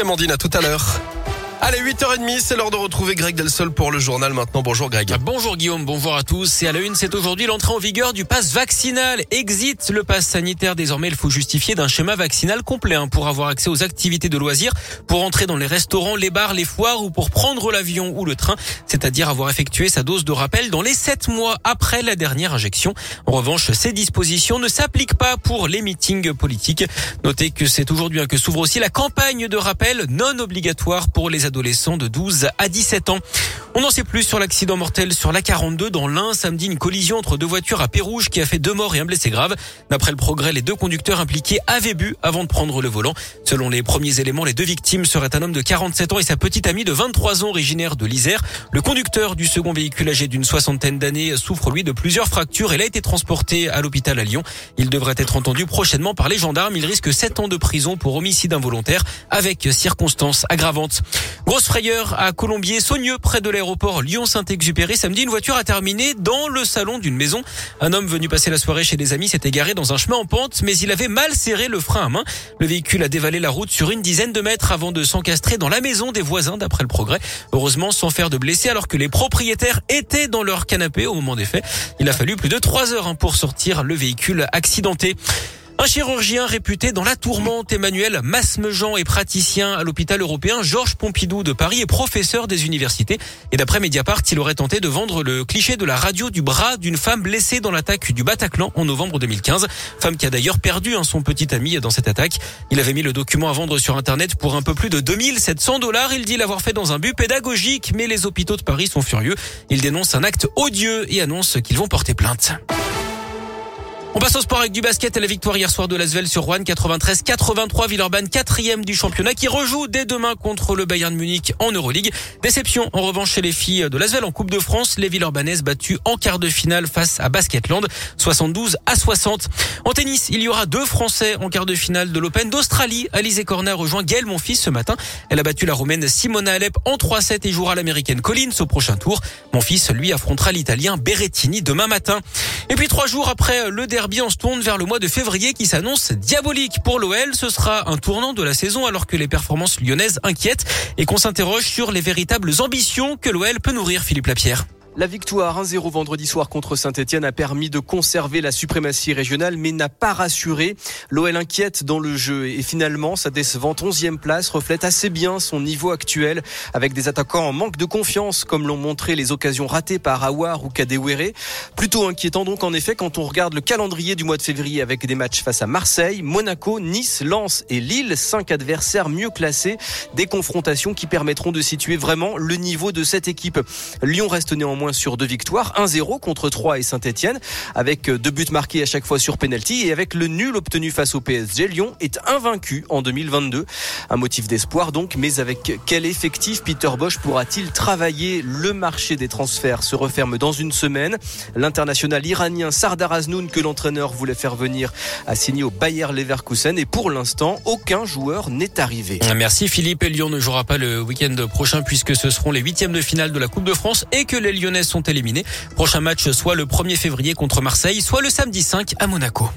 Amandine, à tout à l'heure. Allez, 8h30, c'est l'heure de retrouver Greg Delsol pour le journal maintenant. Bonjour Greg. Bonjour Guillaume, bonjour à tous. Et à la une, c'est aujourd'hui l'entrée en vigueur du pass vaccinal. Exit le pass sanitaire. Désormais, il faut justifier d'un schéma vaccinal complet hein, pour avoir accès aux activités de loisirs, pour entrer dans les restaurants, les bars, les foires ou pour prendre l'avion ou le train. C'est-à-dire avoir effectué sa dose de rappel dans les 7 mois après la dernière injection. En revanche, ces dispositions ne s'appliquent pas pour les meetings politiques. Notez que c'est aujourd'hui hein, que s'ouvre aussi la campagne de rappel non obligatoire pour les adolescents de 12 à 17 ans. On n'en sait plus sur l'accident mortel sur la 42 dans l'Ain. Samedi, une collision entre deux voitures à Pérouge qui a fait deux morts et un blessé grave. D'après le progrès, les deux conducteurs impliqués avaient bu avant de prendre le volant. Selon les premiers éléments, les deux victimes seraient un homme de 47 ans et sa petite amie de 23 ans originaire de l'Isère. Le conducteur du second véhicule âgé d'une soixantaine d'années souffre lui de plusieurs fractures. Il a été transporté à l'hôpital à Lyon. Il devrait être entendu prochainement par les gendarmes. Il risque 7 ans de prison pour homicide involontaire avec circonstances aggravantes. Grosse frayeur à Colombier, Saunieux, près de l'aéroport Lyon-Saint-Exupéry. Samedi, une voiture a terminé dans le salon d'une maison. Un homme venu passer la soirée chez des amis s'est égaré dans un chemin en pente, mais il avait mal serré le frein à main. Le véhicule a dévalé la route sur une dizaine de mètres avant de s'encastrer dans la maison des voisins, d'après le progrès. Heureusement, sans faire de blessés, alors que les propriétaires étaient dans leur canapé au moment des faits. Il a fallu plus de trois heures hein, pour sortir le véhicule accidenté. Un chirurgien réputé dans la tourmente, Emmanuel Masmejean est praticien à l'hôpital européen Georges Pompidou de Paris et professeur des universités. Et d'après Mediapart, il aurait tenté de vendre le cliché de la radio du bras d'une femme blessée dans l'attaque du Bataclan en novembre 2015. Femme qui a d'ailleurs perdu hein, son petit ami dans cette attaque. Il avait mis le document à vendre sur Internet pour un peu plus de 2700 dollars. Il dit l'avoir fait dans un but pédagogique, mais les hôpitaux de Paris sont furieux. Il dénonce un acte odieux et annonce qu'ils vont porter plainte. On passe au sport avec du basket et la victoire hier soir de Lasvel sur Rouen 93-83 Villeurbanne quatrième du championnat qui rejoue dès demain contre le Bayern Munich en Euroleague. Déception en revanche chez les filles de Lasvel en Coupe de France, les Villeurbanaises battues en quart de finale face à Basketland 72 à 60. En tennis, il y aura deux Français en quart de finale de l'Open d'Australie. Alizé Cornet rejoint Gaël Monfils ce matin. Elle a battu la Roumaine Simona Alep en 3-7 et jouera l'Américaine Collins au prochain tour. Monfils lui affrontera l'Italien Berrettini demain matin. Et puis trois jours après le dernier on se tourne vers le mois de février qui s'annonce diabolique pour l'OL. Ce sera un tournant de la saison alors que les performances lyonnaises inquiètent et qu'on s'interroge sur les véritables ambitions que l'OL peut nourrir Philippe Lapierre. La victoire 1-0 vendredi soir contre Saint-Etienne a permis de conserver la suprématie régionale mais n'a pas rassuré. L'OL inquiète dans le jeu et finalement sa décevante 11e place reflète assez bien son niveau actuel avec des attaquants en manque de confiance comme l'ont montré les occasions ratées par Awar ou Kadewere. Plutôt inquiétant donc en effet quand on regarde le calendrier du mois de février avec des matchs face à Marseille, Monaco, Nice, Lens et Lille, cinq adversaires mieux classés, des confrontations qui permettront de situer vraiment le niveau de cette équipe. Lyon reste néanmoins sur deux victoires, 1-0 contre 3 et Saint-Etienne, avec deux buts marqués à chaque fois sur penalty et avec le nul obtenu face au PSG. Lyon est invaincu en 2022. Un motif d'espoir donc, mais avec quel effectif Peter Bosch pourra-t-il travailler? Le marché des transferts se referme dans une semaine. L'international iranien Sardar Aznoun que l'entraîneur voulait faire venir a signé au Bayer Leverkusen et pour l'instant, aucun joueur n'est arrivé. Merci Philippe. Lyon ne jouera pas le week-end prochain puisque ce seront les huitièmes de finale de la Coupe de France et que les Sont éliminés. Prochain match soit le 1er février contre Marseille, soit le samedi 5 à Monaco.